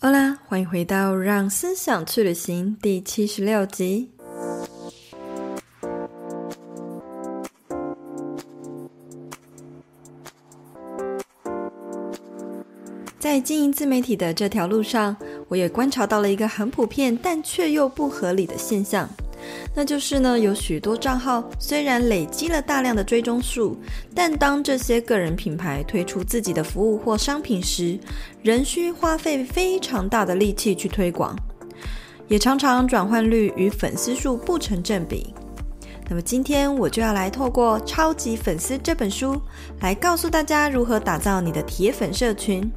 好啦，欢迎回到《让思想去旅行》第七十六集。在经营自媒体的这条路上，我也观察到了一个很普遍但却又不合理的现象。那就是呢，有许多账号虽然累积了大量的追踪数，但当这些个人品牌推出自己的服务或商品时，仍需花费非常大的力气去推广，也常常转换率与粉丝数不成正比。那么今天我就要来透过《超级粉丝》这本书，来告诉大家如何打造你的铁粉社群。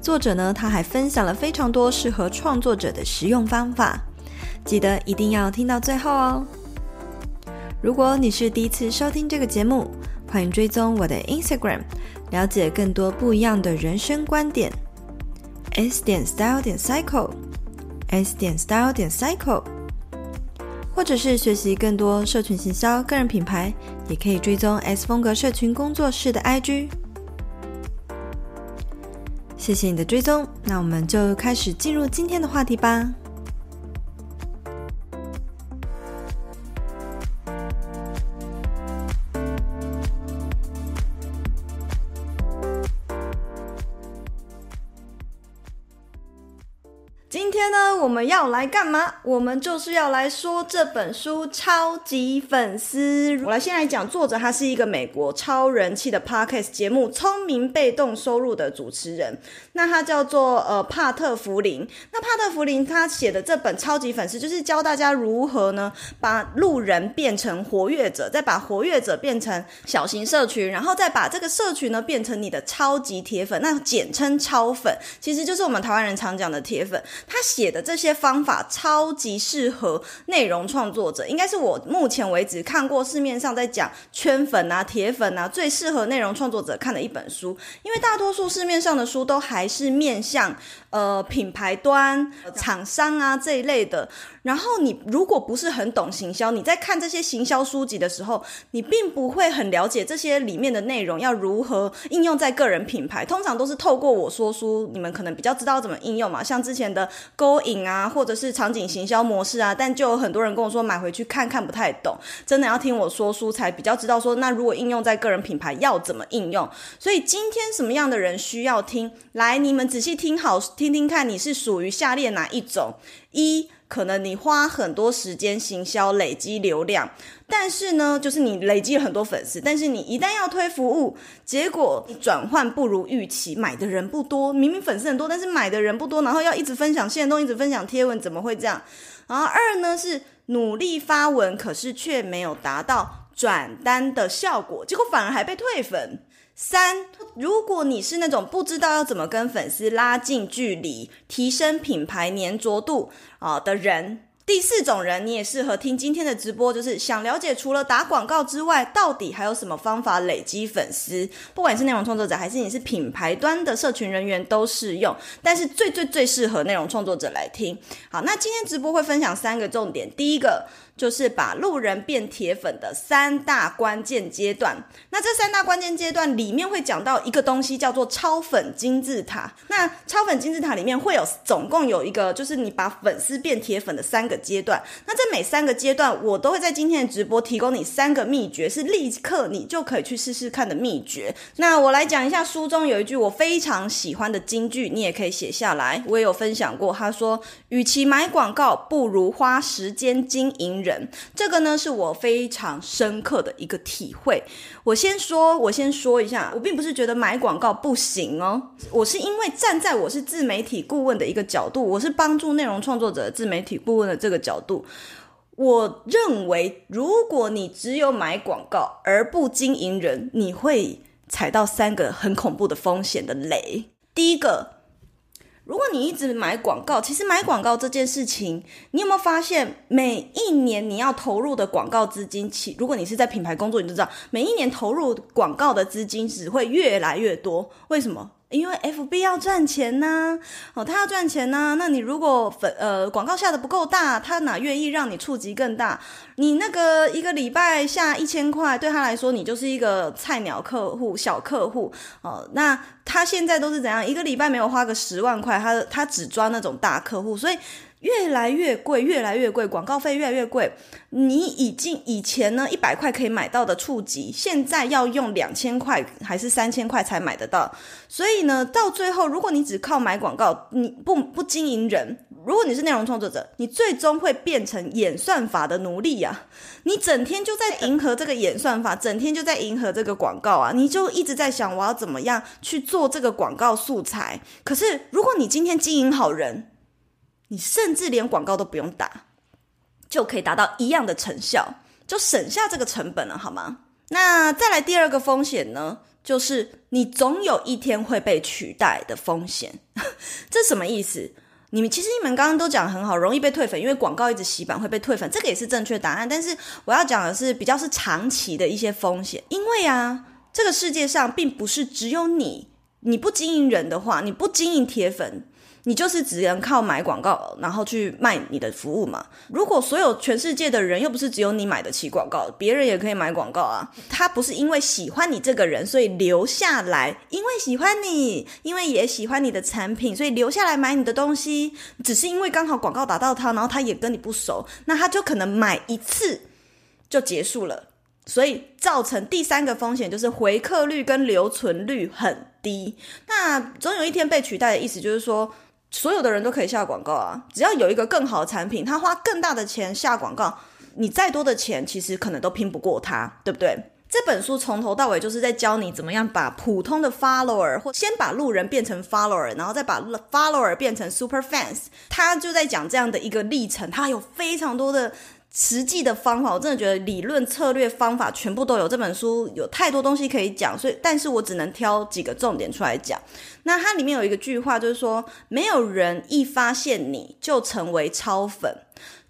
作者呢，他还分享了非常多适合创作者的实用方法。记得一定要听到最后哦！如果你是第一次收听这个节目，欢迎追踪我的 Instagram，了解更多不一样的人生观点。S 点 Style 点 Cycle，S 点 Style 点 Cycle，或者是学习更多社群行销、个人品牌，也可以追踪 S 风格社群工作室的 IG。谢谢你的追踪，那我们就开始进入今天的话题吧。要来干嘛？我们就是要来说这本书《超级粉丝》。我来先来讲作者，他是一个美国超人气的 Podcast 节目《聪明被动收入》的主持人。那他叫做呃帕特弗林。那帕特弗林他写的这本《超级粉丝》，就是教大家如何呢把路人变成活跃者，再把活跃者变成小型社群，然后再把这个社群呢变成你的超级铁粉，那简称超粉，其实就是我们台湾人常讲的铁粉。他写的这。些方法超级适合内容创作者，应该是我目前为止看过市面上在讲圈粉啊、铁粉啊，最适合内容创作者看的一本书。因为大多数市面上的书都还是面向呃品牌端、厂商啊这一类的。然后你如果不是很懂行销，你在看这些行销书籍的时候，你并不会很了解这些里面的内容要如何应用在个人品牌。通常都是透过我说书，你们可能比较知道怎么应用嘛，像之前的勾引。啊，或者是场景行销模式啊，但就有很多人跟我说买回去看看不太懂，真的要听我说书才比较知道说，那如果应用在个人品牌要怎么应用？所以今天什么样的人需要听？来，你们仔细听好，听听看，你是属于下列哪一种？一可能你花很多时间行销累积流量，但是呢，就是你累积了很多粉丝，但是你一旦要推服务，结果转换不如预期，买的人不多，明明粉丝很多，但是买的人不多，然后要一直分享线动，一直分享贴文，怎么会这样？然后二呢是努力发文，可是却没有达到转单的效果，结果反而还被退粉。三，如果你是那种不知道要怎么跟粉丝拉近距离、提升品牌粘着度啊的人。第四种人，你也适合听今天的直播，就是想了解除了打广告之外，到底还有什么方法累积粉丝？不管是内容创作者，还是你是品牌端的社群人员，都适用。但是最最最适合内容创作者来听。好，那今天直播会分享三个重点，第一个。就是把路人变铁粉的三大关键阶段。那这三大关键阶段里面会讲到一个东西，叫做超粉金字塔。那超粉金字塔里面会有总共有一个，就是你把粉丝变铁粉的三个阶段。那这每三个阶段，我都会在今天的直播提供你三个秘诀，是立刻你就可以去试试看的秘诀。那我来讲一下书中有一句我非常喜欢的金句，你也可以写下来。我也有分享过，他说：“与其买广告，不如花时间经营。”人，这个呢是我非常深刻的一个体会。我先说，我先说一下，我并不是觉得买广告不行哦，我是因为站在我是自媒体顾问的一个角度，我是帮助内容创作者自媒体顾问的这个角度，我认为如果你只有买广告而不经营人，你会踩到三个很恐怖的风险的雷。第一个。如果你一直买广告，其实买广告这件事情，你有没有发现，每一年你要投入的广告资金，其如果你是在品牌工作，你就知道，每一年投入广告的资金只会越来越多。为什么？因为 FB 要赚钱呐，哦，他要赚钱呐。那你如果粉呃广告下的不够大，他哪愿意让你触及更大？你那个一个礼拜下一千块，对他来说，你就是一个菜鸟客户、小客户哦。那他现在都是怎样？一个礼拜没有花个十万块，他他只抓那种大客户，所以。越来越贵，越来越贵，广告费越来越贵。你已经以前呢一百块可以买到的触及，现在要用两千块还是三千块才买得到。所以呢，到最后，如果你只靠买广告，你不不经营人，如果你是内容创作者，你最终会变成演算法的奴隶呀。你整天就在迎合这个演算法，整天就在迎合这个广告啊，你就一直在想我要怎么样去做这个广告素材。可是，如果你今天经营好人，你甚至连广告都不用打，就可以达到一样的成效，就省下这个成本了，好吗？那再来第二个风险呢，就是你总有一天会被取代的风险。这什么意思？你们其实你们刚刚都讲很好，容易被退粉，因为广告一直洗版会被退粉，这个也是正确答案。但是我要讲的是比较是长期的一些风险，因为啊，这个世界上并不是只有你，你不经营人的话，你不经营铁粉。你就是只能靠买广告，然后去卖你的服务嘛。如果所有全世界的人又不是只有你买得起广告，别人也可以买广告啊。他不是因为喜欢你这个人，所以留下来，因为喜欢你，因为也喜欢你的产品，所以留下来买你的东西。只是因为刚好广告打到他，然后他也跟你不熟，那他就可能买一次就结束了。所以造成第三个风险就是回客率跟留存率很低。那总有一天被取代的意思就是说。所有的人都可以下广告啊，只要有一个更好的产品，他花更大的钱下广告，你再多的钱其实可能都拼不过他，对不对？这本书从头到尾就是在教你怎么样把普通的 follower 或先把路人变成 follower，然后再把 follower 变成 super fans。他就在讲这样的一个历程，他有非常多的。实际的方法，我真的觉得理论、策略、方法全部都有。这本书有太多东西可以讲，所以，但是我只能挑几个重点出来讲。那它里面有一个句话，就是说，没有人一发现你就成为超粉。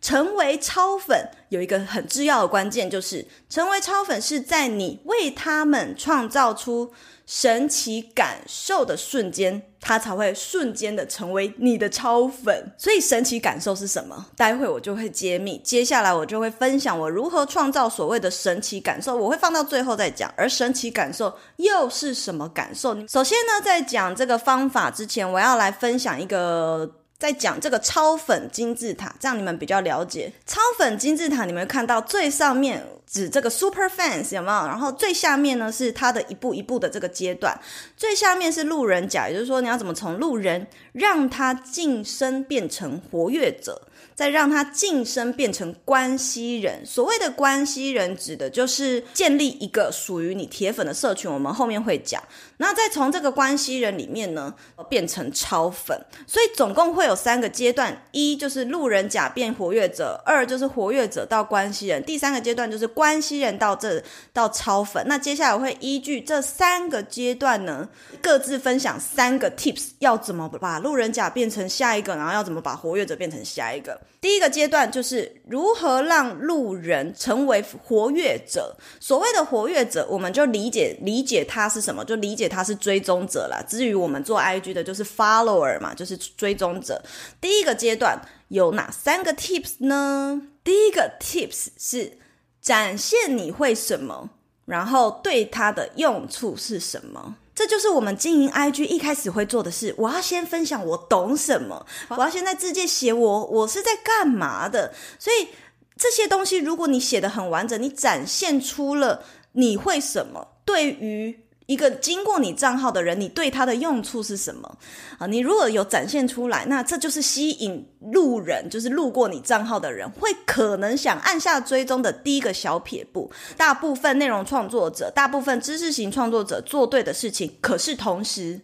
成为超粉有一个很重要的关键，就是成为超粉是在你为他们创造出神奇感受的瞬间，他才会瞬间的成为你的超粉。所以神奇感受是什么？待会我就会揭秘。接下来我就会分享我如何创造所谓的神奇感受，我会放到最后再讲。而神奇感受又是什么感受？首先呢，在讲这个方法之前，我要来分享一个。在讲这个超粉金字塔，这样你们比较了解。超粉金字塔，你们看到最上面指这个 super fans 有没有？然后最下面呢是它的一步一步的这个阶段。最下面是路人甲，也就是说你要怎么从路人让他晋升变成活跃者。再让他晋升变成关系人。所谓的关系人，指的就是建立一个属于你铁粉的社群。我们后面会讲。那再从这个关系人里面呢，变成超粉。所以总共会有三个阶段：一就是路人甲变活跃者；二就是活跃者到关系人；第三个阶段就是关系人到这到超粉。那接下来会依据这三个阶段呢，各自分享三个 tips，要怎么把路人甲变成下一个，然后要怎么把活跃者变成下一个。第一个阶段就是如何让路人成为活跃者。所谓的活跃者，我们就理解理解他是什么，就理解他是追踪者啦。至于我们做 IG 的，就是 follower 嘛，就是追踪者。第一个阶段有哪三个 tips 呢？第一个 tips 是展现你会什么，然后对他的用处是什么。这就是我们经营 IG 一开始会做的事。我要先分享我懂什么，我要先在字界写我我是在干嘛的。所以这些东西，如果你写的很完整，你展现出了你会什么，对于。一个经过你账号的人，你对他的用处是什么啊？你如果有展现出来，那这就是吸引路人，就是路过你账号的人，会可能想按下追踪的第一个小撇步。大部分内容创作者，大部分知识型创作者做对的事情，可是同时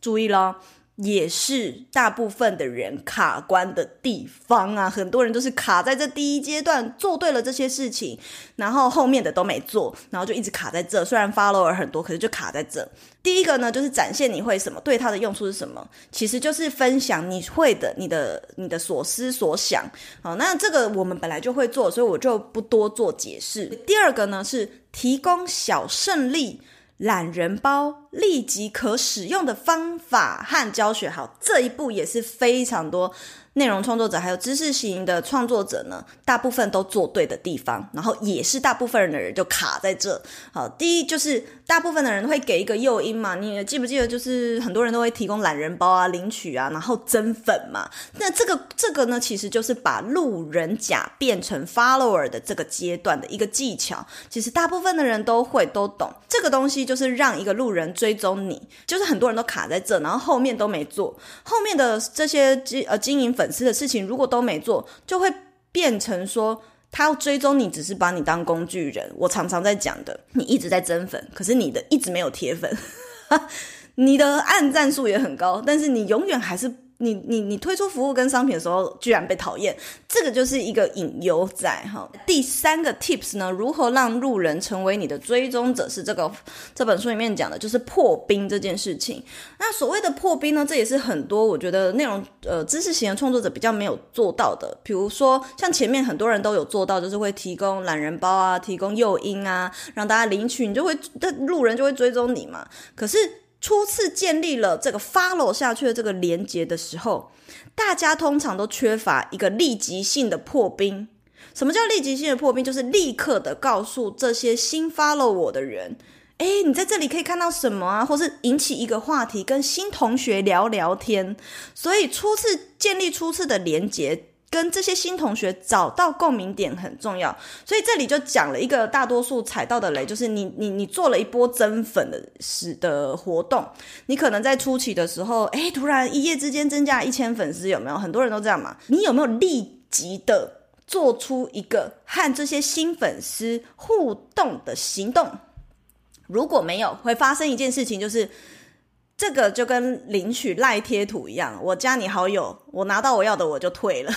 注意了。也是大部分的人卡关的地方啊，很多人都是卡在这第一阶段做对了这些事情，然后后面的都没做，然后就一直卡在这。虽然 follower 很多，可是就卡在这。第一个呢，就是展现你会什么，对它的用处是什么，其实就是分享你会的，你的你的所思所想。好，那这个我们本来就会做，所以我就不多做解释。第二个呢，是提供小胜利懒人包。立即可使用的方法和教学。好，这一步也是非常多。内容创作者还有知识型的创作者呢，大部分都做对的地方，然后也是大部分人的人就卡在这。好，第一就是大部分的人会给一个诱因嘛，你记不记得？就是很多人都会提供懒人包啊、领取啊，然后增粉嘛。那这个这个呢，其实就是把路人甲变成 follower 的这个阶段的一个技巧。其实大部分的人都会都懂这个东西，就是让一个路人追踪你，就是很多人都卡在这，然后后面都没做，后面的这些经呃经营。粉丝的事情如果都没做，就会变成说他要追踪你，只是把你当工具人。我常常在讲的，你一直在增粉，可是你的一直没有铁粉，你的按赞数也很高，但是你永远还是。你你你推出服务跟商品的时候，居然被讨厌，这个就是一个隐忧在哈。第三个 tips 呢，如何让路人成为你的追踪者，是这个这本书里面讲的，就是破冰这件事情。那所谓的破冰呢，这也是很多我觉得内容呃知识型的创作者比较没有做到的。比如说像前面很多人都有做到，就是会提供懒人包啊，提供诱因啊，让大家领取，你就会路人就会追踪你嘛。可是。初次建立了这个 follow 下去的这个连接的时候，大家通常都缺乏一个立即性的破冰。什么叫立即性的破冰？就是立刻的告诉这些新 follow 我的人，诶，你在这里可以看到什么啊？或是引起一个话题，跟新同学聊聊天。所以初次建立初次的连接。跟这些新同学找到共鸣点很重要，所以这里就讲了一个大多数踩到的雷，就是你你你做了一波增粉的时的活动，你可能在初期的时候，诶，突然一夜之间增加一千粉丝，有没有？很多人都这样嘛。你有没有立即的做出一个和这些新粉丝互动的行动？如果没有，会发生一件事情，就是这个就跟领取赖贴图一样，我加你好友，我拿到我要的我就退了。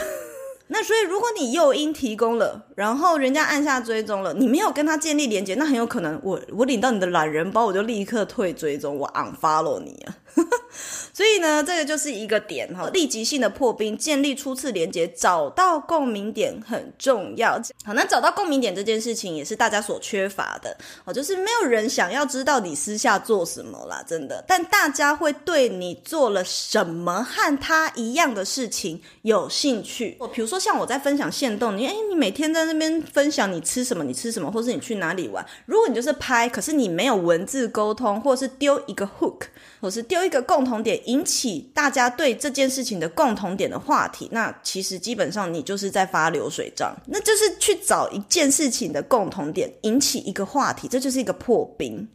那所以，如果你诱因提供了，然后人家按下追踪了，你没有跟他建立连接，那很有可能我我领到你的懒人包，我就立刻退追踪，我 unfollow 你啊。所以呢，这个就是一个点哈，立即性的破冰，建立初次连接，找到共鸣点很重要。好，那找到共鸣点这件事情也是大家所缺乏的哦，就是没有人想要知道你私下做什么啦，真的。但大家会对你做了什么和他一样的事情有兴趣。哦，比如说像我在分享线动，你诶，你每天在那边分享你吃什么，你吃什么，或是你去哪里玩。如果你就是拍，可是你没有文字沟通，或是丢一个 hook，或是丢一个共同点。引起大家对这件事情的共同点的话题，那其实基本上你就是在发流水账，那就是去找一件事情的共同点，引起一个话题，这就是一个破冰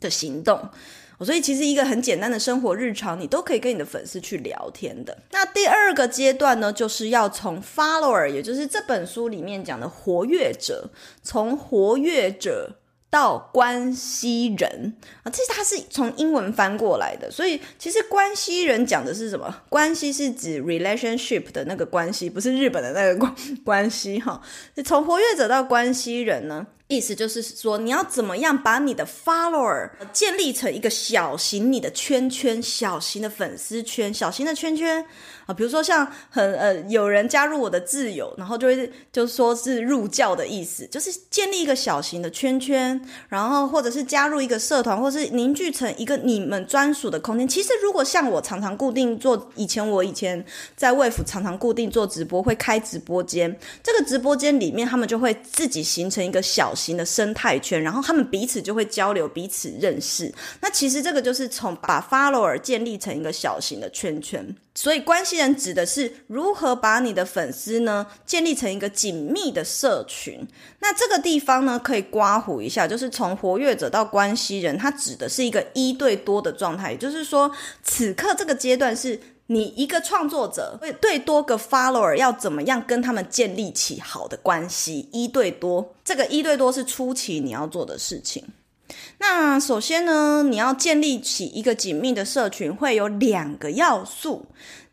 的行动。所以其实一个很简单的生活日常，你都可以跟你的粉丝去聊天的。那第二个阶段呢，就是要从 follower，也就是这本书里面讲的活跃者，从活跃者。到关系人啊，这是他是从英文翻过来的，所以其实关系人讲的是什么？关系是指 relationship 的那个关系，不是日本的那个关关系哈。从活跃者到关系人呢，意思就是说你要怎么样把你的 follower 建立成一个小型你的圈圈，小型的粉丝圈，小型的圈圈。啊，比如说像很呃，有人加入我的挚友，然后就会就说是入教的意思，就是建立一个小型的圈圈，然后或者是加入一个社团，或是凝聚成一个你们专属的空间。其实如果像我常常固定做，以前我以前在魏府常常固定做直播，会开直播间，这个直播间里面他们就会自己形成一个小型的生态圈，然后他们彼此就会交流，彼此认识。那其实这个就是从把 follower 建立成一个小型的圈圈。所以，关系人指的是如何把你的粉丝呢建立成一个紧密的社群。那这个地方呢，可以刮胡一下，就是从活跃者到关系人，它指的是一个一对多的状态。也就是说，此刻这个阶段是你一个创作者会对多个 follower 要怎么样跟他们建立起好的关系，一对多。这个一对多是初期你要做的事情。那首先呢，你要建立起一个紧密的社群，会有两个要素。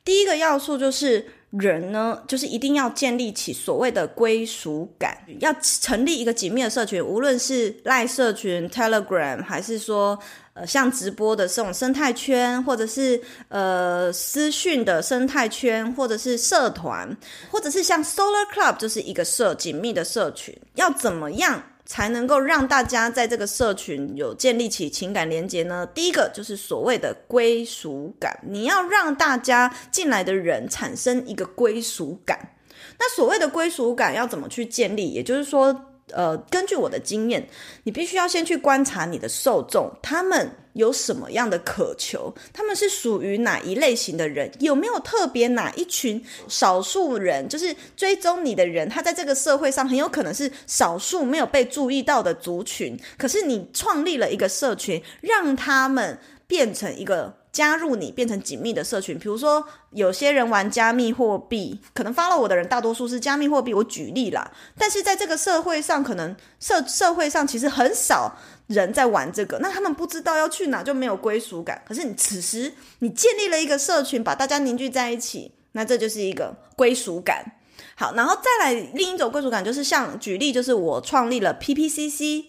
第一个要素就是人呢，就是一定要建立起所谓的归属感，要成立一个紧密的社群，无论是赖社群、Telegram，还是说呃像直播的这种生态圈，或者是呃私讯的生态圈，或者是社团，或者是像 Solar Club，就是一个社紧密的社群，要怎么样？才能够让大家在这个社群有建立起情感连接呢？第一个就是所谓的归属感，你要让大家进来的人产生一个归属感。那所谓的归属感要怎么去建立？也就是说，呃，根据我的经验，你必须要先去观察你的受众，他们有什么样的渴求，他们是属于哪一类型的人，有没有特别哪一群少数人，就是追踪你的人，他在这个社会上很有可能是少数没有被注意到的族群，可是你创立了一个社群，让他们变成一个。加入你变成紧密的社群，比如说有些人玩加密货币，可能 follow 我的人大多数是加密货币。我举例啦，但是在这个社会上，可能社社会上其实很少人在玩这个，那他们不知道要去哪，就没有归属感。可是你此时你建立了一个社群，把大家凝聚在一起，那这就是一个归属感。好，然后再来另一种归属感，就是像举例，就是我创立了 PPCC。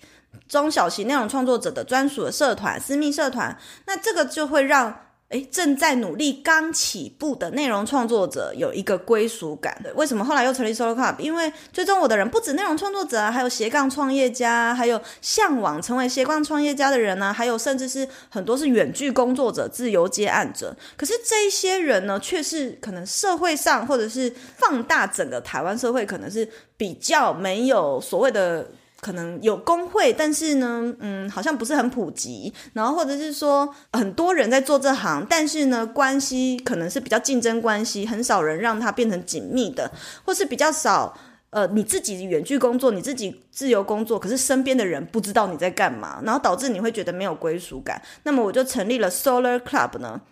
中小型内容创作者的专属的社团、私密社团，那这个就会让诶正在努力、刚起步的内容创作者有一个归属感。为什么后来又成立 Solo Club？因为追踪我的人不止内容创作者啊，还有斜杠创业家，还有向往成为斜杠创业家的人呢、还有甚至是很多是远距工作者、自由接案者。可是这一些人呢，却是可能社会上或者是放大整个台湾社会，可能是比较没有所谓的。可能有工会，但是呢，嗯，好像不是很普及。然后或者是说，很多人在做这行，但是呢，关系可能是比较竞争关系，很少人让它变成紧密的，或是比较少。呃，你自己远距工作，你自己自由工作，可是身边的人不知道你在干嘛，然后导致你会觉得没有归属感。那么我就成立了 Solar Club 呢，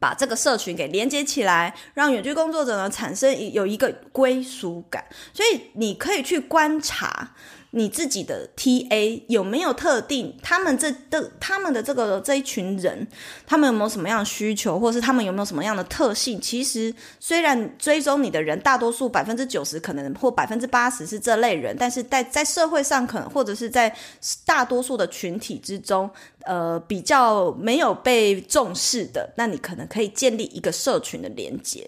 把这个社群给连接起来，让远距工作者呢产生有一个归属感。所以你可以去观察。你自己的 TA 有没有特定？他们这的他们的这个这一群人，他们有没有什么样的需求，或是他们有没有什么样的特性？其实虽然追踪你的人大多数百分之九十可能或百分之八十是这类人，但是在在社会上可能或者是在大多数的群体之中，呃，比较没有被重视的，那你可能可以建立一个社群的连接。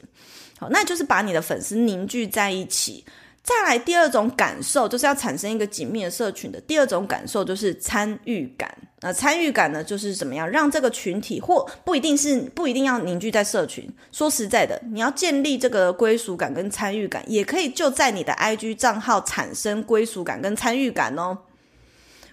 好，那就是把你的粉丝凝聚在一起。再来第二种感受，就是要产生一个紧密的社群的第二种感受，就是参与感。那参与感呢，就是怎么样让这个群体，或不一定是不一定要凝聚在社群。说实在的，你要建立这个归属感跟参与感，也可以就在你的 IG 账号产生归属感跟参与感哦。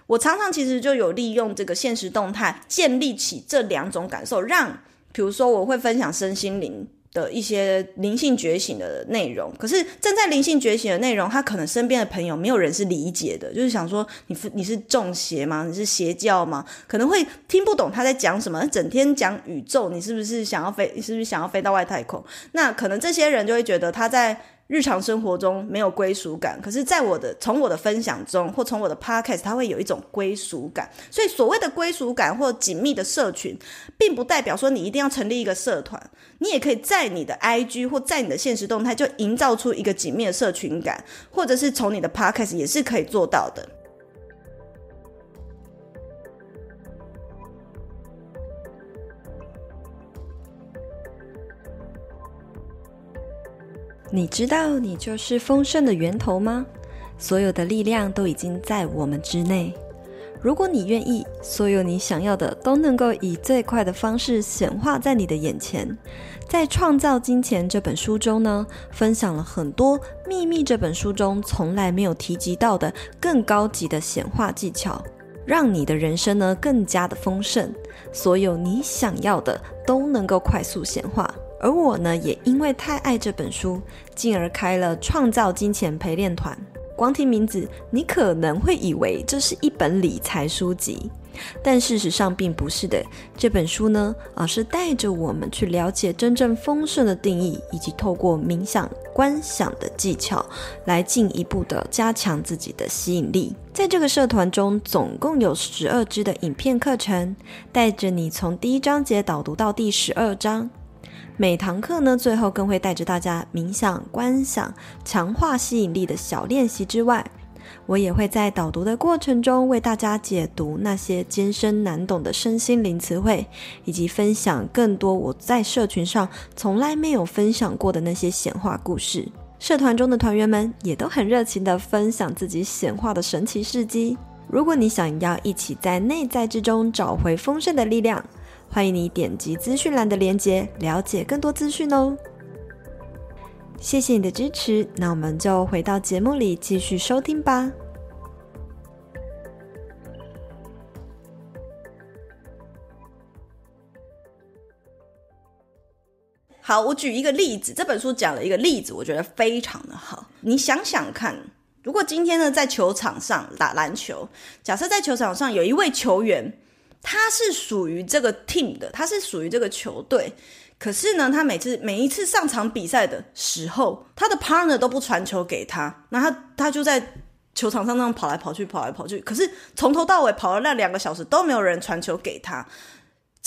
我常常其实就有利用这个现实动态建立起这两种感受，让比如说我会分享身心灵。的一些灵性觉醒的内容，可是正在灵性觉醒的内容，他可能身边的朋友没有人是理解的，就是想说你你是中邪吗？你是邪教吗？可能会听不懂他在讲什么，整天讲宇宙，你是不是想要飞？你是不是想要飞到外太空？那可能这些人就会觉得他在。日常生活中没有归属感，可是，在我的从我的分享中，或从我的 podcast，它会有一种归属感。所以，所谓的归属感或紧密的社群，并不代表说你一定要成立一个社团，你也可以在你的 IG 或在你的现实动态就营造出一个紧密的社群感，或者是从你的 podcast 也是可以做到的。你知道你就是丰盛的源头吗？所有的力量都已经在我们之内。如果你愿意，所有你想要的都能够以最快的方式显化在你的眼前。在《创造金钱》这本书中呢，分享了很多《秘密》这本书中从来没有提及到的更高级的显化技巧，让你的人生呢更加的丰盛。所有你想要的都能够快速显化。而我呢，也因为太爱这本书，进而开了创造金钱陪练团。光听名字，你可能会以为这是一本理财书籍，但事实上并不是的。这本书呢，而是带着我们去了解真正丰盛的定义，以及透过冥想、观想的技巧，来进一步的加强自己的吸引力。在这个社团中，总共有十二支的影片课程，带着你从第一章节导读到第十二章。每堂课呢，最后更会带着大家冥想、观想、强化吸引力的小练习之外，我也会在导读的过程中为大家解读那些艰深难懂的身心灵词汇，以及分享更多我在社群上从来没有分享过的那些显化故事。社团中的团员们也都很热情地分享自己显化的神奇事迹。如果你想要一起在内在之中找回丰盛的力量，欢迎你点击资讯栏的链接，了解更多资讯哦。谢谢你的支持，那我们就回到节目里继续收听吧。好，我举一个例子，这本书讲了一个例子，我觉得非常的好。你想想看，如果今天呢在球场上打篮球，假设在球场上有一位球员，他是属于这个 team 的，他是属于这个球队，可是呢，他每次每一次上场比赛的时候，他的 partner 都不传球给他，那他他就在球场上那样跑来跑去，跑来跑去，可是从头到尾跑了那两个小时都没有人传球给他。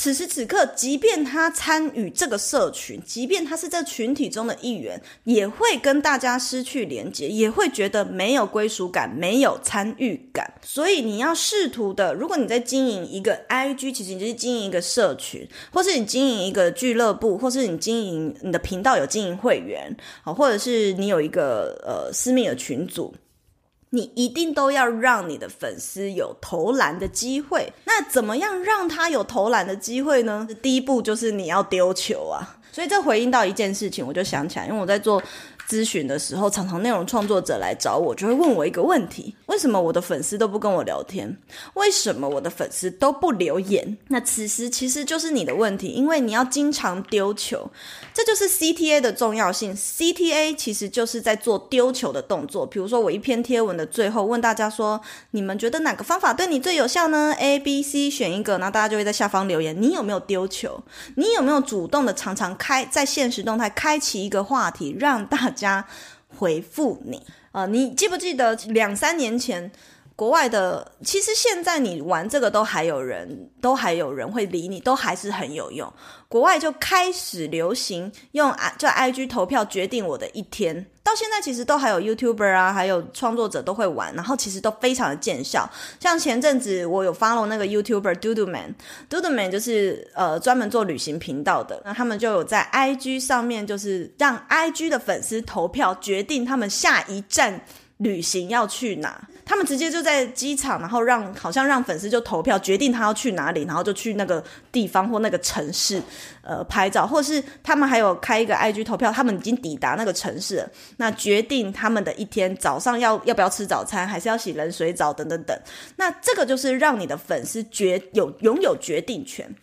此时此刻，即便他参与这个社群，即便他是这群体中的一员，也会跟大家失去连接，也会觉得没有归属感，没有参与感。所以你要试图的，如果你在经营一个 IG，其实你就是经营一个社群，或是你经营一个俱乐部，或是你经营你的频道有经营会员，好，或者是你有一个呃私密的群组。你一定都要让你的粉丝有投篮的机会。那怎么样让他有投篮的机会呢？第一步就是你要丢球啊。所以这回应到一件事情，我就想起来，因为我在做。咨询的时候，常常内容创作者来找我，就会问我一个问题：为什么我的粉丝都不跟我聊天？为什么我的粉丝都不留言？那此时其实就是你的问题，因为你要经常丢球，这就是 CTA 的重要性。CTA 其实就是在做丢球的动作。比如说，我一篇贴文的最后问大家说：你们觉得哪个方法对你最有效呢？A、B、C 选一个，那大家就会在下方留言。你有没有丢球？你有没有主动的常常开在现实动态开启一个话题，让大家家回复你、呃，你记不记得两三年前国外的？其实现在你玩这个都还有人，都还有人会理你，都还是很有用。国外就开始流行用 I 就 IG 投票决定我的一天，到现在其实都还有 YouTuber 啊，还有创作者都会玩，然后其实都非常的见效。像前阵子我有 follow 那个 YouTuber Doodle Man，Doodle Man 就是呃专门做旅行频道的，那他们就有在 IG 上面就是让 IG 的粉丝投票决定他们下一站旅行要去哪。他们直接就在机场，然后让好像让粉丝就投票决定他要去哪里，然后就去那个地方或那个城市，呃，拍照，或是他们还有开一个 IG 投票，他们已经抵达那个城市了，那决定他们的一天早上要要不要吃早餐，还是要洗冷水澡等等等。那这个就是让你的粉丝决有拥有决定权，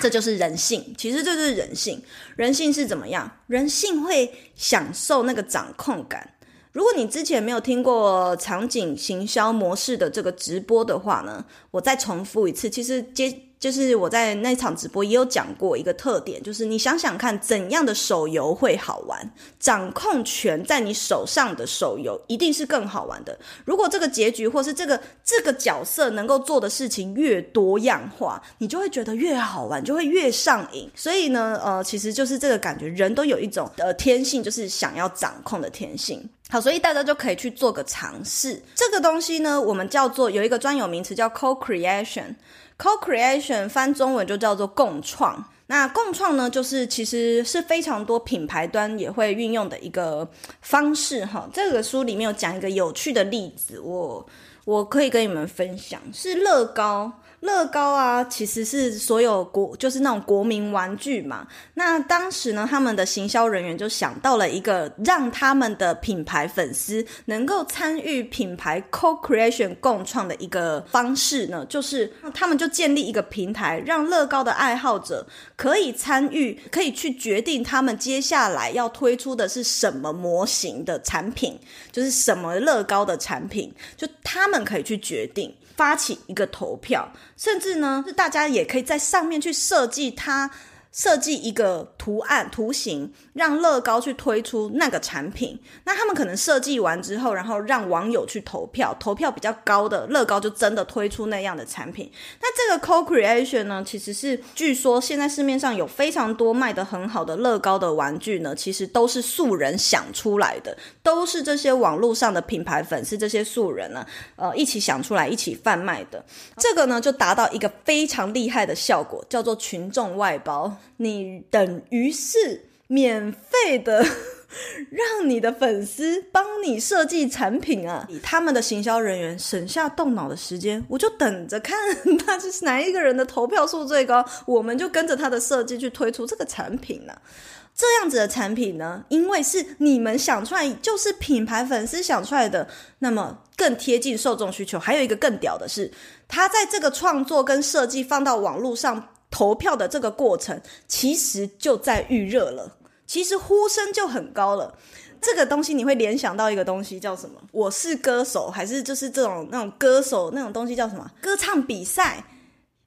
这就是人性。其实这就是人性，人性是怎么样？人性会享受那个掌控感。如果你之前没有听过场景行销模式的这个直播的话呢，我再重复一次。其实接。就是我在那场直播也有讲过一个特点，就是你想想看，怎样的手游会好玩？掌控权在你手上的手游一定是更好玩的。如果这个结局或是这个这个角色能够做的事情越多样化，你就会觉得越好玩，就会越上瘾。所以呢，呃，其实就是这个感觉，人都有一种呃天性，就是想要掌控的天性。好，所以大家就可以去做个尝试。这个东西呢，我们叫做有一个专有名词叫 co-creation。Co-creation 翻中文就叫做共创。那共创呢，就是其实是非常多品牌端也会运用的一个方式哈。这个书里面有讲一个有趣的例子，我我可以跟你们分享，是乐高。乐高啊，其实是所有国就是那种国民玩具嘛。那当时呢，他们的行销人员就想到了一个让他们的品牌粉丝能够参与品牌 co-creation 共创的一个方式呢，就是他们就建立一个平台，让乐高的爱好者可以参与，可以去决定他们接下来要推出的是什么模型的产品，就是什么乐高的产品，就他们可以去决定。发起一个投票，甚至呢，是大家也可以在上面去设计它。设计一个图案图形，让乐高去推出那个产品。那他们可能设计完之后，然后让网友去投票，投票比较高的乐高就真的推出那样的产品。那这个 co-creation 呢，其实是据说现在市面上有非常多卖得很好的乐高的玩具呢，其实都是素人想出来的，都是这些网络上的品牌粉丝这些素人呢，呃，一起想出来一起贩卖的。这个呢，就达到一个非常厉害的效果，叫做群众外包。你等于是免费的 让你的粉丝帮你设计产品啊，以他们的行销人员省下动脑的时间，我就等着看他是哪一个人的投票数最高，我们就跟着他的设计去推出这个产品呢、这样子的产品呢，因为是你们想出来，就是品牌粉丝想出来的，那么更贴近受众需求。还有一个更屌的是，他在这个创作跟设计放到网络上投票的这个过程，其实就在预热了，其实呼声就很高了。这个东西你会联想到一个东西叫什么？我是歌手，还是就是这种那种歌手那种东西叫什么？歌唱比赛。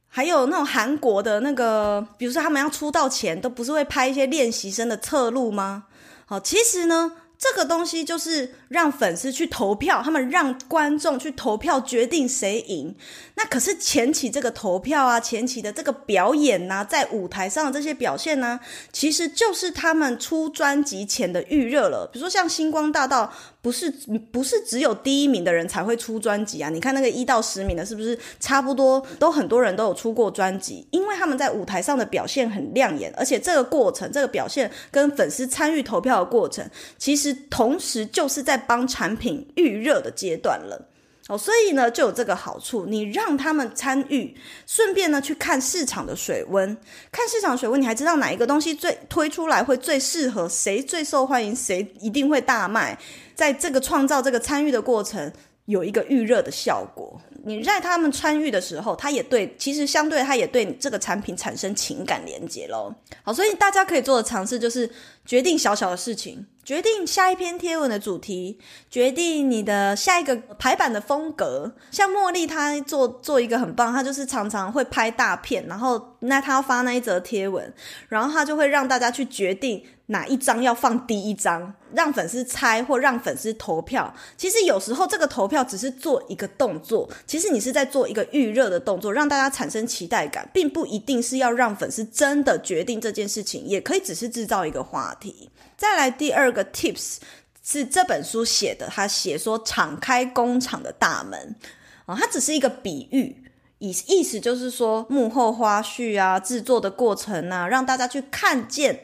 还有那种韩国的那个，比如说他们要出道前，都不是会拍一些练习生的侧录吗？好，其实呢。这个东西就是让粉丝去投票，他们让观众去投票决定谁赢。那可是前期这个投票啊，前期的这个表演呐、在舞台上的这些表现呢、其实就是他们出专辑前的预热了。比如说像星光大道，不是不是只有第一名的人才会出专辑啊？你看那个一到十名的，是不是差不多都很多人都有出过专辑？因为他们在舞台上的表现很亮眼，而且这个过程，这个表现跟粉丝参与投票的过程，其实。同时就是在帮产品预热的阶段了哦，所以呢就有这个好处，你让他们参与，顺便呢去看市场的水温，看市场水温，你还知道哪一个东西最推出来会最适合谁，最受欢迎，谁一定会大卖，在这个创造这个参与的过程，有一个预热的效果。你在他们参与的时候，他也对，其实相对他也对你这个产品产生情感连接咯。好，所以大家可以做的尝试就是决定小小的事情。决定下一篇贴文的主题，决定你的下一个排版的风格。像茉莉，她做做一个很棒，她就是常常会拍大片，然后那她要发那一则贴文，然后她就会让大家去决定哪一张要放第一张，让粉丝猜或让粉丝投票。其实有时候这个投票只是做一个动作，其实你是在做一个预热的动作，让大家产生期待感，并不一定是要让粉丝真的决定这件事情，也可以只是制造一个话题。再来第二个 tips 是这本书写的，他写说敞开工厂的大门啊，它只是一个比喻，意意思就是说幕后花絮啊，制作的过程啊，让大家去看见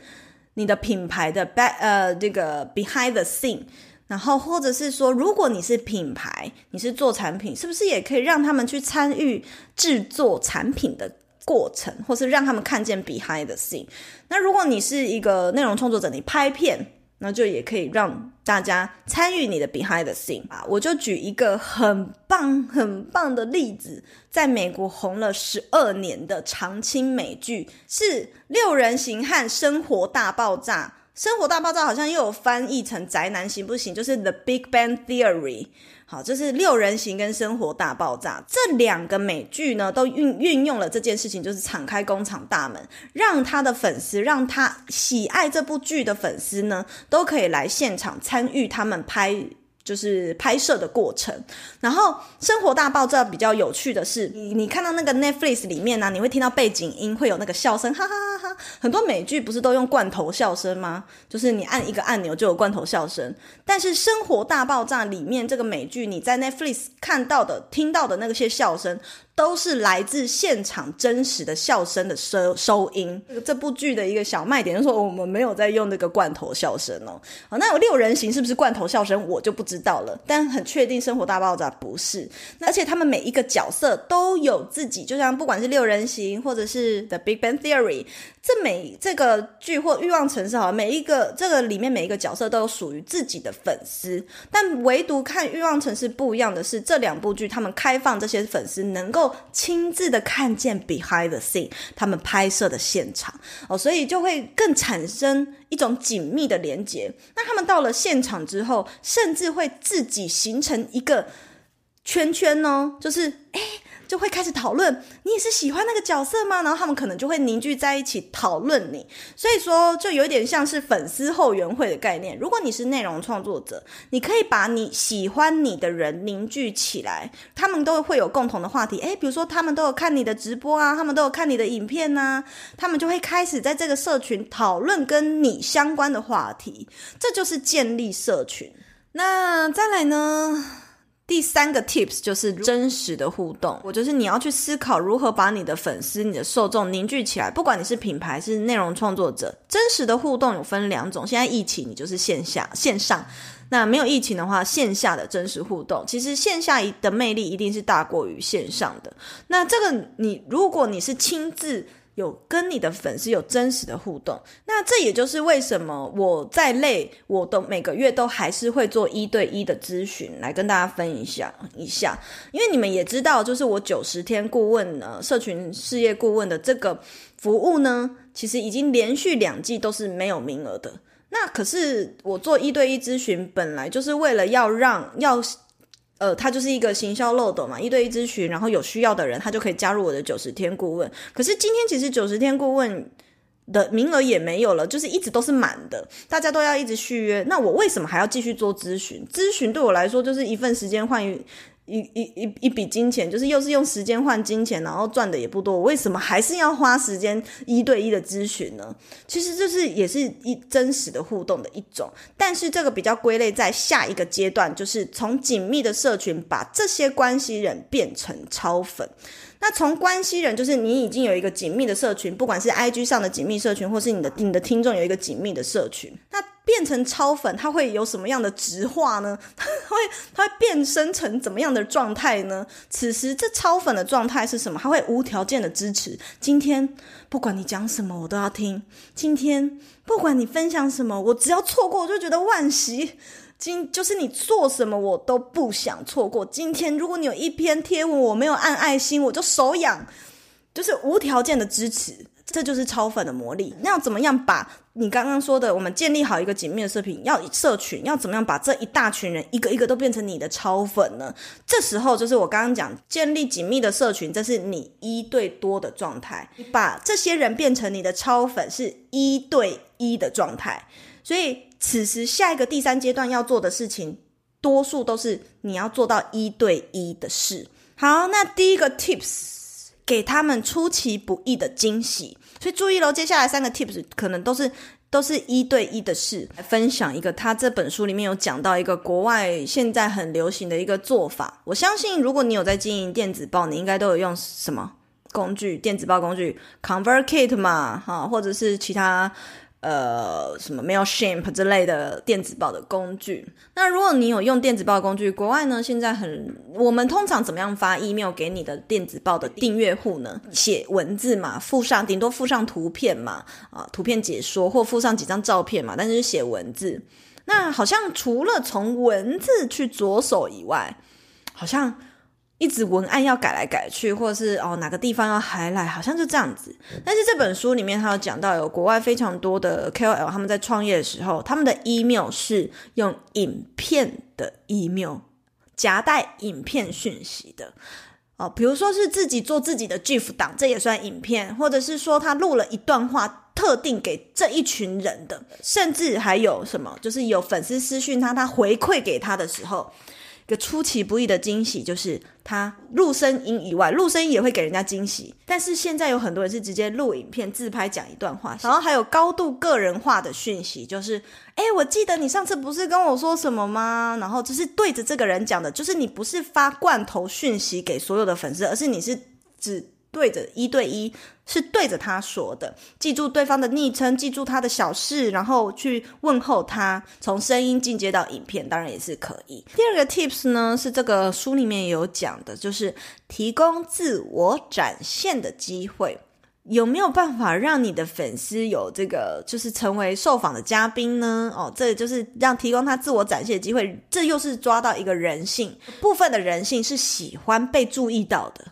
你的品牌的背呃，这个 behind the scene，然后或者是说，如果你是品牌，你是做产品，是不是也可以让他们去参与制作产品的过程，或是让他们看见 behind the scene。那如果你是一个内容创作者，你拍片，那就也可以让大家参与你的 behind the scene 啊。我就举一个很棒很棒的例子，在美国红了十二年的长青美剧是《六人行》和《生活大爆炸》。《生活大爆炸》好像又有翻译成“宅男行不行”，就是 The Big Bang Theory。好，这是六人行跟生活大爆炸这两个美剧呢，都运运用了这件事情，就是敞开工厂大门，让他的粉丝，让他喜爱这部剧的粉丝呢，都可以来现场参与他们拍。就是拍摄的过程，然后生活大爆炸比较有趣的是，你你看到那个 Netflix 里面呢、你会听到背景音会有那个笑声，哈哈哈哈。很多美剧不是都用罐头笑声吗？就是你按一个按钮就有罐头笑声。但是生活大爆炸里面这个美剧，你在 Netflix 看到的、听到的那些笑声。都是来自现场真实的笑声的收收音。这部剧的一个小卖点就是说，我们没有在用那个罐头笑声哦。好，那有六人行是不是罐头笑声？我就不知道了。但很确定，生活大爆炸不是。而且他们每一个角色都有自己，就像不管是六人行或者是 The Big Bang Theory，这每这个剧或欲望城市，好，每一个这个里面每一个角色都有属于自己的粉丝。但唯独看欲望城市不一样的是，这两部剧他们开放这些粉丝能够。亲自的看见 behind the scene，他们拍摄的现场哦，所以就会更产生一种紧密的连接。那他们到了现场之后，甚至会自己形成一个圈圈哦，就是诶。就会开始讨论，你也是喜欢那个角色吗？然后他们可能就会凝聚在一起讨论你，所以说就有点像是粉丝后援会的概念。如果你是内容创作者，你可以把你喜欢你的人凝聚起来，他们都会有共同的话题。诶，比如说他们都有看你的直播啊，他们都有看你的影片啊，他们就会开始在这个社群讨论跟你相关的话题，这就是建立社群。那再来呢？第三个 tips 就是真实的互动，我就是你要去思考如何把你的粉丝、你的受众凝聚起来。不管你是品牌是内容创作者，真实的互动有分两种。现在疫情，你就是线下、线上；那没有疫情的话，线下的真实互动，其实线下的魅力一定是大过于线上的。那这个你，如果你是亲自。有跟你的粉丝有真实的互动，那这也就是为什么我再累，我都每个月都还是会做一对一的咨询，来跟大家分享一下。因为你们也知道，就是我九十天顾问呢，社群事业顾问的这个服务呢，其实已经连续两季都是没有名额的。那可是我做一对一咨询，本来就是为了要让要。呃，它就是一个行销漏斗嘛，一对一咨询，然后有需要的人，他就可以加入我的九十天顾问。可是今天其实九十天顾问的名额也没有了，就是一直都是满的，大家都要一直续约。那我为什么还要继续做咨询？咨询对我来说就是一份时间换一。一一一笔金钱，就是又是用时间换金钱，然后赚的也不多，我为什么还是要花时间一对一的咨询呢？其实这是也是一真实的互动的一种，但是这个比较归类在下一个阶段，就是从紧密的社群把这些关系人变成超粉。那从关系人，就是你已经有一个紧密的社群，不管是 IG 上的紧密社群，或是你的你的听众有一个紧密的社群，那。变成超粉，它会有什么样的直化呢？它会它会变身成怎么样的状态呢？此时这超粉的状态是什么？它会无条件的支持。今天不管你讲什么，我都要听。今天不管你分享什么，我只要错过我就觉得惋惜。今就是你做什么我都不想错过。今天如果你有一篇贴文我没有按爱心，我就手痒，就是无条件的支持。这就是超粉的魔力。那要怎么样把你刚刚说的，我们建立好一个紧密的社群，要社群，要怎么样把这一大群人一个一个都变成你的超粉呢？这时候就是我刚刚讲，建立紧密的社群，这是你一对多的状态。把这些人变成你的超粉，是一对一的状态。所以此时下一个第三阶段要做的事情，多数都是你要做到一对一的事。好，那第一个 tips。给他们出其不意的惊喜，所以注意喽。接下来三个 tips 可能都是都是一对一的事。分享一个，他这本书里面有讲到一个国外现在很流行的一个做法。我相信，如果你有在经营电子报，你应该都有用什么工具？电子报工具，ConvertKit 嘛，哈，或者是其他。呃，什么 Mailchimp 之类的电子报的工具。那如果你有用电子报工具，国外呢，现在很，我们通常怎么样发 email 给你的电子报的订阅户呢？写文字嘛，附上顶多附上图片嘛，啊，图片解说或附上几张照片嘛，但是写文字。那好像除了从文字去着手以外，好像。一直文案要改来改去，或者是哦哪个地方要还来好像就这样子。但是这本书里面他有讲到，有国外非常多的 KOL 他们在创业的时候，他们的 email 是用影片的 email 夹带影片讯息的哦，比如说是自己做自己的 GIF 档，这也算影片，或者是说他录了一段话，特定给这一群人的，甚至还有什么，就是有粉丝私讯他，他回馈给他的时候。一个出其不意的惊喜，就是他录声音以外，录声音也会给人家惊喜。但是现在有很多人是直接录影片、自拍讲一段话，然后还有高度个人化的讯息，就是，哎，我记得你上次不是跟我说什么吗？然后就是对着这个人讲的，就是你不是发罐头讯息给所有的粉丝，而是你是只。对着一对一是对着他说的，记住对方的昵称，记住他的小事，然后去问候他。从声音进阶到影片，当然也是可以。第二个 tips 呢，是这个书里面有讲的，就是提供自我展现的机会。有没有办法让你的粉丝有这个，就是成为受访的嘉宾呢？哦，这就是让提供他自我展现的机会。这又是抓到一个人性，部分的人性是喜欢被注意到的。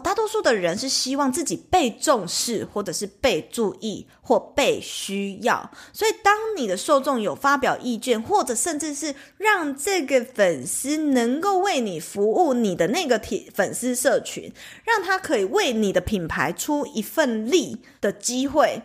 大多数的人是希望自己被重视，或者是被注意，或被需要。所以，当你的受众有发表意见，或者甚至是让这个粉丝能够为你服务，你的那个铁粉丝社群，让他可以为你的品牌出一份力的机会。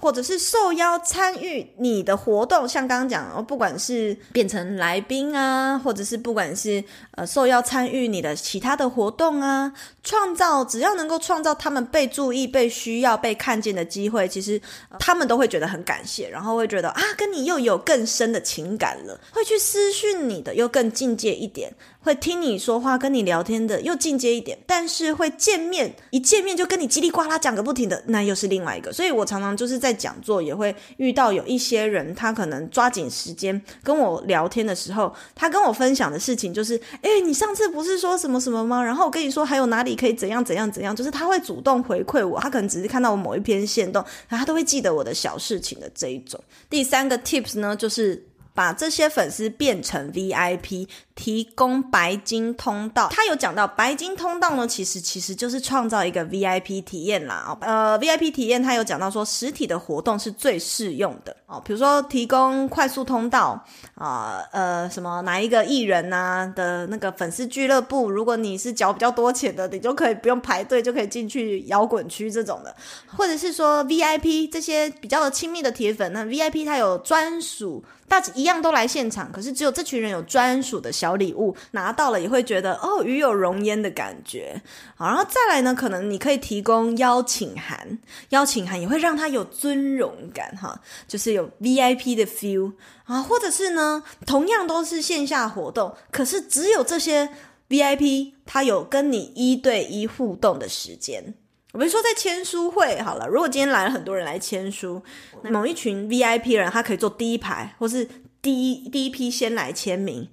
或者是受邀参与你的活动，像刚刚讲，不管是变成来宾啊，或者是不管是呃受邀参与你的其他的活动啊，创造只要能够创造他们被注意、被需要、被看见的机会，其实、他们都会觉得很感谢，然后会觉得啊，跟你又有更深的情感了，会去私讯你的又更进阶一点。会听你说话、跟你聊天的又进阶一点，但是会见面一见面就跟你叽里呱啦讲个不停的，那又是另外一个。所以我常常就是在在讲座也会遇到有一些人，他可能抓紧时间跟我聊天的时候，他跟我分享的事情就是：诶，你上次不是说什么什么吗？然后我跟你说还有哪里可以怎样怎样怎样，就是他会主动回馈我，他可能只是看到我某一篇线动，然后他都会记得我的小事情的这一种。第三个 tips 呢，就是把这些粉丝变成 VIP。提供白金通道，他有讲到白金通道呢，其实其实就是创造一个 VIP 体验啦。呃，VIP 体验他有讲到说，实体的活动是最适用的哦。比如说提供快速通道啊，呃，什么哪一个艺人呐、的那个粉丝俱乐部，如果你是缴比较多钱的，你就可以不用排队就可以进去摇滚区这种的，或者是说 VIP 这些比较的亲密的铁粉，那 VIP 它有专属，大家一样都来现场，可是只有这群人有专属的小。礼物拿到了也会觉得哦，与有荣焉的感觉。好，然后再来呢，可能你可以提供邀请函，邀请函也会让他有尊荣感哈，就是有 VIP 的 feel 啊，或者是呢，同样都是线下活动，可是只有这些 VIP 他有跟你一对一互动的时间。我们说在签书会好了，如果今天来了很多人来签书，某一群 VIP 人他可以坐第一排，或是第一第一批先来签名。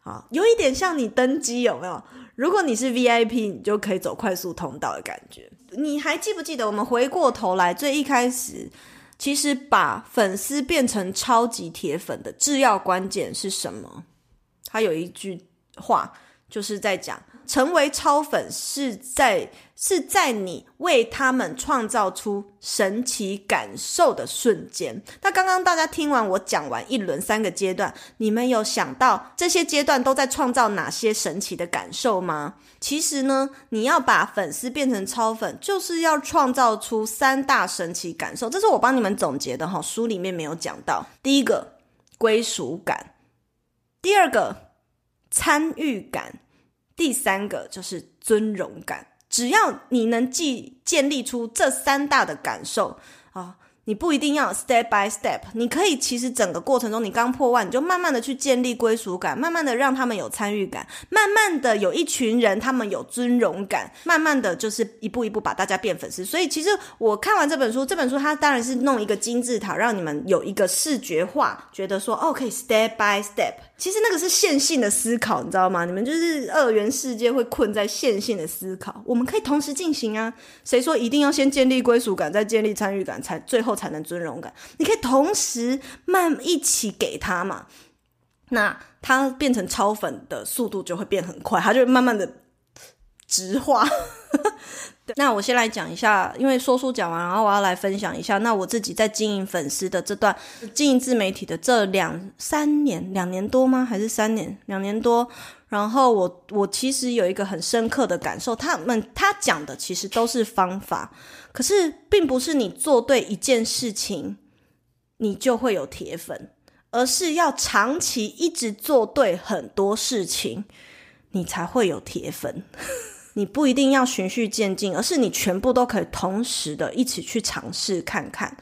好，有一点像你登机有没有？如果你是 VIP，你就可以走快速通道的感觉。你还记不记得我们回过头来最一开始，其实把粉丝变成超级铁粉的制药关键是什么？他有一句话就是在讲。成为超粉是在是在你为他们创造出神奇感受的瞬间。那刚刚大家听完我讲完一轮三个阶段，你们有想到这些阶段都在创造哪些神奇的感受吗？其实呢，你要把粉丝变成超粉，就是要创造出三大神奇感受。这是我帮你们总结的哈，书里面没有讲到。第一个，归属感；第二个，参与感。第三个就是尊荣感，只要你能既建立出这三大的感受啊。你不一定要 step by step，你可以其实整个过程中，你刚破万，你就慢慢的去建立归属感，慢慢的让他们有参与感，慢慢的有一群人他们有尊荣感，慢慢的就是一步一步把大家变粉丝。所以其实我看完这本书，这本书它当然是弄一个金字塔，让你们有一个视觉化，觉得说哦可以 step by step。其实那个是线性的思考，你知道吗？你们就是二元世界会困在线性的思考，我们可以同时进行啊。谁说一定要先建立归属感，再建立参与感，才最后。才能尊荣感，你可以同时慢一起给他嘛，那他变成超粉的速度就会变很快，他就慢慢的直化。那我先来讲一下，因为说书讲完，然后我要来分享一下，那我自己在经营粉丝的这段经营自媒体的这两三年，两年多吗？还是三年？两年多。然后我我其实有一个很深刻的感受，他们他讲的其实都是方法。可是，并不是你做对一件事情，你就会有铁粉，而是要长期一直做对很多事情，你才会有铁粉。你不一定要循序渐进，而是你全部都可以同时的一起去尝试看看，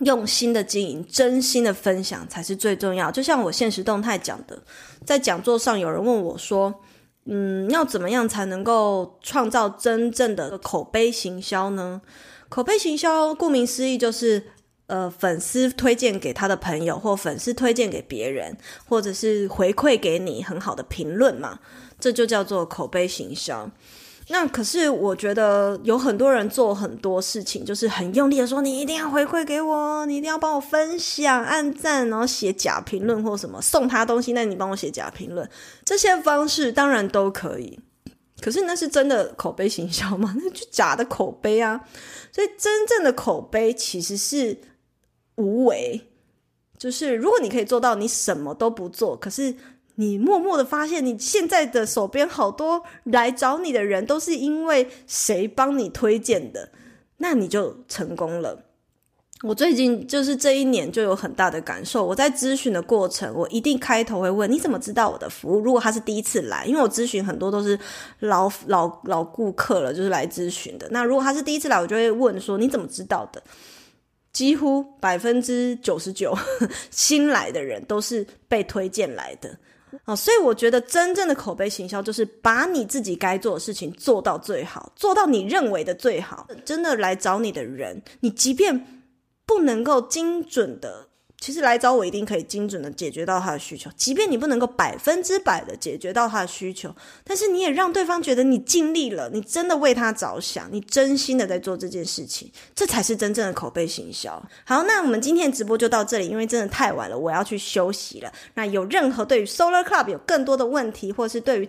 用心的经营，真心的分享才是最重要。就像我现实动态讲的，在讲座上有人问我说，嗯，要怎么样才能够创造真正的口碑行销呢？口碑行销顾名思义就是，呃，粉丝推荐给他的朋友，或粉丝推荐给别人，或者是回馈给你很好的评论嘛，这就叫做口碑行销。那可是我觉得有很多人做很多事情，就是很用力的说，你一定要回馈给我，你一定要帮我分享、按赞，然后写假评论或什么，送他东西，那你帮我写假评论，这些方式当然都可以。可是那是真的口碑行销吗？那就假的口碑啊！所以真正的口碑其实是无为，就是如果你可以做到，你什么都不做，可是。你默默的发现，你现在的手边好多来找你的人都是因为谁帮你推荐的，那你就成功了。我最近就是这一年就有很大的感受。我在咨询的过程，我一定开头会问：你怎么知道我的服务？如果他是第一次来，因为我咨询很多都是老老老顾客了，就是来咨询的。那如果他是第一次来，我就会问说：你怎么知道的？几乎百分之九十九新来的人都是被推荐来的哦。所以我觉得真正的口碑行销就是把你自己该做的事情做到最好，做到你认为的最好。真的来找你的人，你即便。不能够精准的，其实来找我一定可以精准的解决到他的需求。即便你不能够百分之百的解决到他的需求，但是你也让对方觉得你尽力了，你真的为他着想，你真心的在做这件事情，这才是真正的口碑行销。好，那我们今天的直播就到这里，因为真的太晚了，我要去休息了。那有任何对于 Solar Club 有更多的问题，或是对于